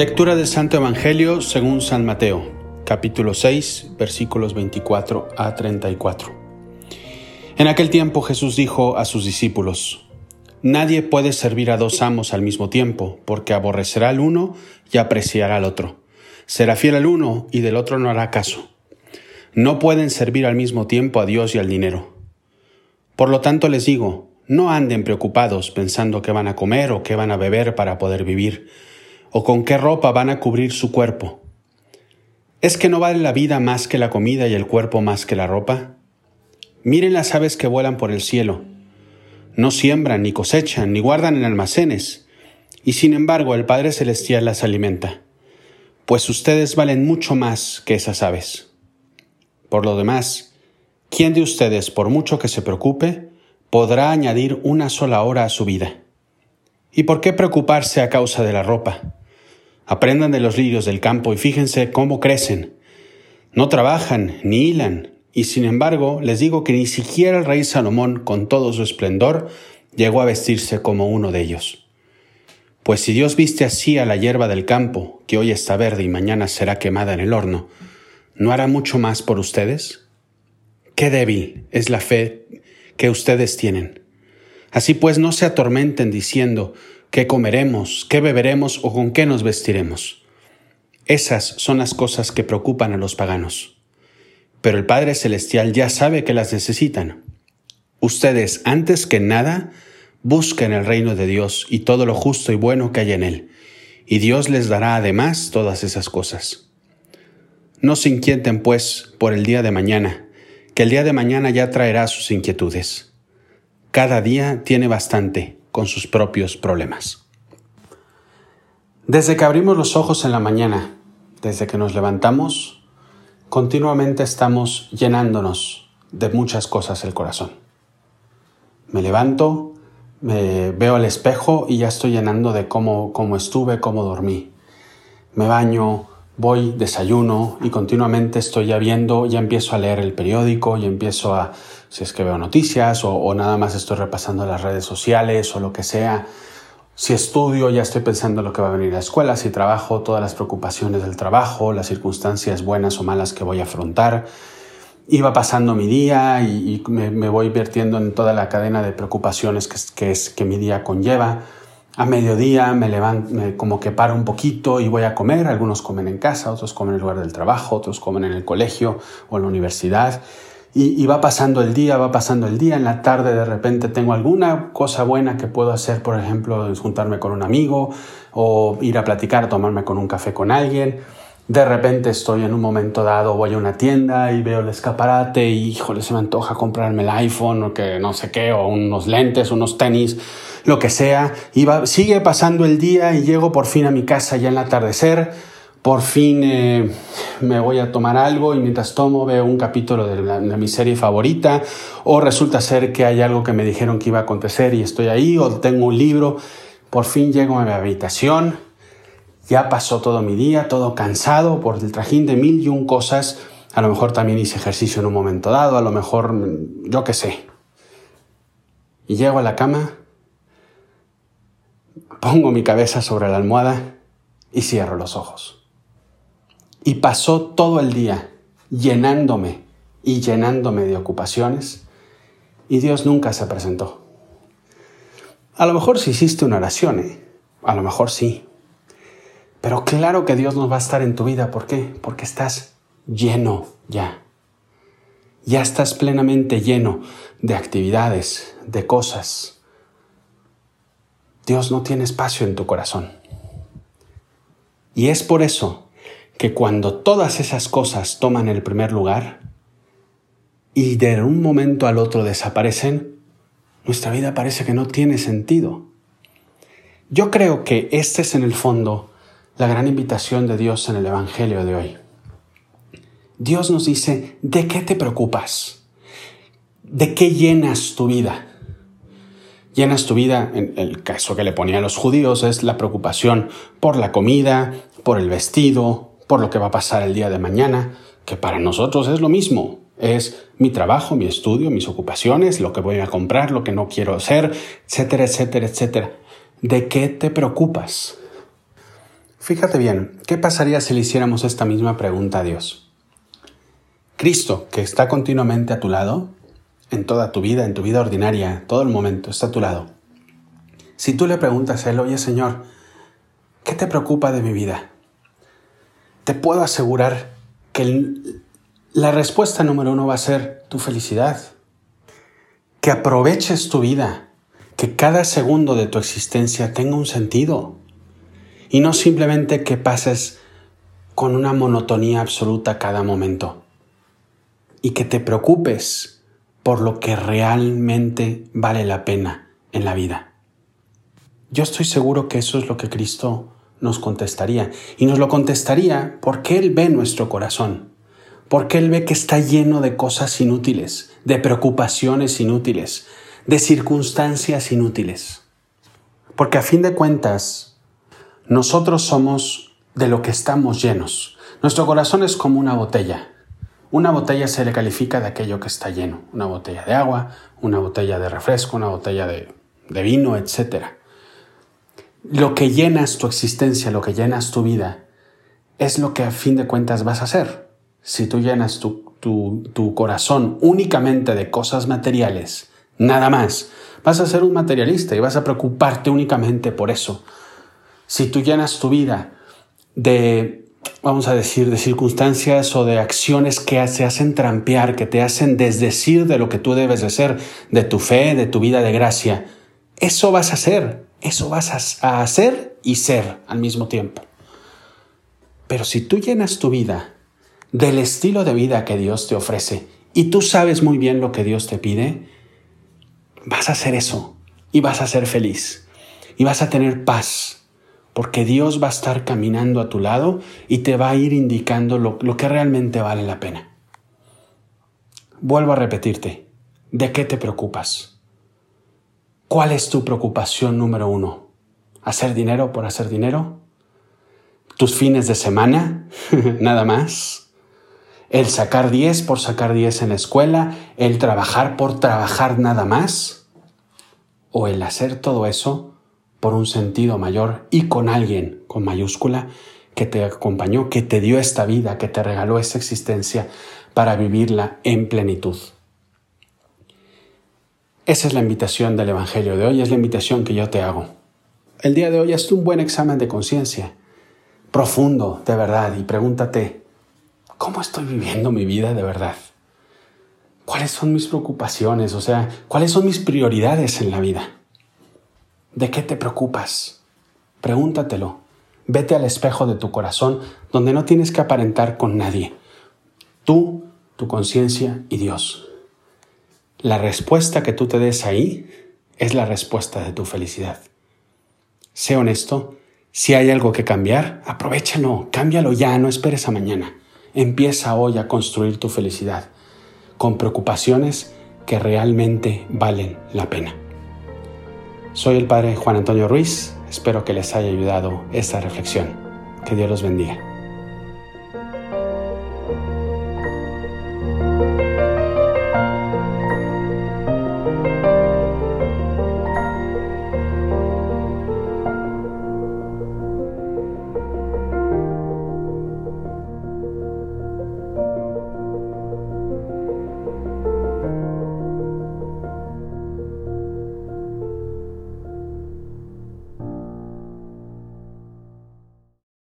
Lectura del Santo Evangelio según San Mateo, capítulo 6, versículos 24 a 34. En aquel tiempo Jesús dijo a sus discípulos, Nadie puede servir a dos amos al mismo tiempo, porque aborrecerá al uno y apreciará al otro. Será fiel al uno y del otro no hará caso. No pueden servir al mismo tiempo a Dios y al dinero. Por lo tanto les digo, no anden preocupados pensando qué van a comer o qué van a beber para poder vivir o con qué ropa van a cubrir su cuerpo. ¿Es que no vale la vida más que la comida y el cuerpo más que la ropa? Miren las aves que vuelan por el cielo. No siembran, ni cosechan, ni guardan en almacenes, y sin embargo el Padre Celestial las alimenta, pues ustedes valen mucho más que esas aves. Por lo demás, ¿quién de ustedes, por mucho que se preocupe, podrá añadir una sola hora a su vida? ¿Y por qué preocuparse a causa de la ropa? Aprendan de los lirios del campo y fíjense cómo crecen. No trabajan ni hilan, y sin embargo les digo que ni siquiera el rey Salomón, con todo su esplendor, llegó a vestirse como uno de ellos. Pues si Dios viste así a la hierba del campo, que hoy está verde y mañana será quemada en el horno, ¿no hará mucho más por ustedes? Qué débil es la fe que ustedes tienen. Así pues no se atormenten diciendo, qué comeremos, qué beberemos o con qué nos vestiremos. Esas son las cosas que preocupan a los paganos. Pero el Padre Celestial ya sabe que las necesitan. Ustedes, antes que nada, busquen el reino de Dios y todo lo justo y bueno que hay en él, y Dios les dará además todas esas cosas. No se inquieten, pues, por el día de mañana, que el día de mañana ya traerá sus inquietudes. Cada día tiene bastante con sus propios problemas. Desde que abrimos los ojos en la mañana, desde que nos levantamos, continuamente estamos llenándonos de muchas cosas el corazón. Me levanto, me veo al espejo y ya estoy llenando de cómo, cómo estuve, cómo dormí. Me baño, voy, desayuno y continuamente estoy ya viendo, ya empiezo a leer el periódico y empiezo a, si es que veo noticias o, nada más estoy repasando las redes sociales o lo que sea. Si estudio, ya estoy pensando en lo que va a venir a la escuela. Si trabajo, todas las preocupaciones del trabajo, las circunstancias buenas o malas que voy a afrontar. Iba pasando mi día y, me, voy vertiendo en toda la cadena de preocupaciones que, es, que mi día conlleva a mediodía me levanto, como que paro un poquito y voy a comer. Algunos comen en casa, otros comen en el lugar del trabajo, otros comen en el colegio o en la universidad. Y, va pasando el día, va pasando el día. En la tarde de repente tengo alguna cosa buena que puedo hacer, por ejemplo, juntarme con un amigo o ir a platicar, tomarme con un café con alguien. De repente estoy en un momento dado, voy a una tienda y veo el escaparate y, híjole, se me antoja comprarme el iPhone o que no sé qué, o unos lentes, unos tenis lo que sea. Y sigue pasando el día y llego por fin a mi casa ya en el atardecer. Por fin eh, me voy a tomar algo y mientras tomo veo un capítulo de, de, mi serie favorita o resulta ser que hay algo que me dijeron que iba a acontecer y estoy ahí o tengo un libro. Por fin llego a mi habitación. Ya pasó todo mi día, todo cansado por el trajín de mil y un cosas. A lo mejor también hice ejercicio en un momento dado, a lo mejor yo qué sé. Y llego a la cama pongo mi cabeza sobre la almohada y cierro los ojos. Y pasó todo el día llenándome y llenándome de ocupaciones y Dios nunca se presentó. A lo mejor si hiciste una oración, ¿eh? a lo mejor sí. Pero claro que Dios no va a estar en tu vida. ¿Por qué? Porque estás lleno ya. Ya estás plenamente lleno de actividades, de cosas, Dios no tiene espacio en tu corazón. Y es por eso que cuando todas esas cosas toman el primer lugar y de un momento al otro desaparecen, nuestra vida parece que no tiene sentido. Yo creo que esta es en el fondo la gran invitación de Dios en el Evangelio de hoy. Dios nos dice, ¿de qué te preocupas? ¿De qué llenas tu vida? llenas tu vida, en el caso que le ponían los judíos, es la preocupación por la comida, por el vestido, por lo que va a pasar el día de mañana, que para nosotros es lo mismo. Es mi trabajo, mi estudio, mis ocupaciones, lo que voy a comprar, lo que no quiero hacer, etcétera, etcétera, etcétera. ¿De qué te preocupas? Fíjate bien, ¿qué pasaría si le hiciéramos esta misma pregunta a Dios? Cristo, que está continuamente a tu lado, en toda tu vida, en tu vida ordinaria, todo el momento, está a tu lado. Si tú le preguntas a Él, oye Señor, ¿qué te preocupa de mi vida? Te puedo asegurar que la respuesta número uno va a ser tu felicidad. Que aproveches tu vida, que cada segundo de tu existencia tenga un sentido y no simplemente que pases con una monotonía absoluta cada momento y que te preocupes por lo que realmente vale la pena en la vida. Yo estoy seguro que eso es lo que Cristo nos contestaría y nos lo contestaría porque Él ve nuestro corazón, porque Él ve que está lleno de cosas inútiles, de preocupaciones inútiles, de circunstancias inútiles. Porque a fin de cuentas, nosotros somos de lo que estamos llenos. Nuestro corazón es como una botella. Una botella se le califica de aquello que está lleno. Una botella de agua, una botella de refresco, una botella de, vino, etc. Lo que llenas tu existencia, lo que llenas tu vida, es lo que a fin de cuentas vas a hacer. Si tú llenas tu, tu corazón únicamente de cosas materiales, nada más, vas a ser un materialista y vas a preocuparte únicamente por eso si tú llenas tu vida de, vamos a decir, de circunstancias o de acciones que se hacen trampear, que te hacen desdecir de lo que tú debes de ser, de tu fe, de tu vida de gracia, eso vas a hacer, eso vas a hacer y ser al mismo tiempo. Pero si tú llenas tu vida del estilo de vida que Dios te ofrece y tú sabes muy bien lo que Dios te pide, vas a hacer eso y vas a ser feliz y vas a tener paz porque Dios va a estar caminando a tu lado y te va a ir indicando lo, que realmente vale la pena. Vuelvo a repetirte, ¿de qué te preocupas? ¿Cuál es tu preocupación número uno? ¿Hacer dinero por hacer dinero? ¿Tus fines de semana? ¿Nada más? ¿El sacar 10 por sacar 10 en la escuela? ¿El trabajar por trabajar nada más? ¿O el hacer todo eso por un sentido mayor y con alguien con mayúscula que te acompañó, que te dio esta vida, que te regaló esta existencia para vivirla en plenitud. Esa es la invitación del Evangelio de hoy, es la invitación que yo te hago. El día de hoy es un buen examen de conciencia, profundo, de verdad, y pregúntate, ¿cómo estoy viviendo mi vida de verdad? ¿Cuáles son mis preocupaciones? O sea, ¿cuáles son mis prioridades en la vida? ¿De qué te preocupas? Pregúntatelo. Vete al espejo de tu corazón donde no tienes que aparentar con nadie. Tú, tu conciencia y Dios. La respuesta que tú te des ahí es la respuesta de tu felicidad. Sé honesto. Si hay algo que cambiar, aprovechalo, cámbialo ya, no esperes a mañana. Empieza hoy a construir tu felicidad con preocupaciones que realmente valen la pena. Soy el Padre Juan Antonio Ruiz, espero que les haya ayudado esta reflexión. Que Dios los bendiga.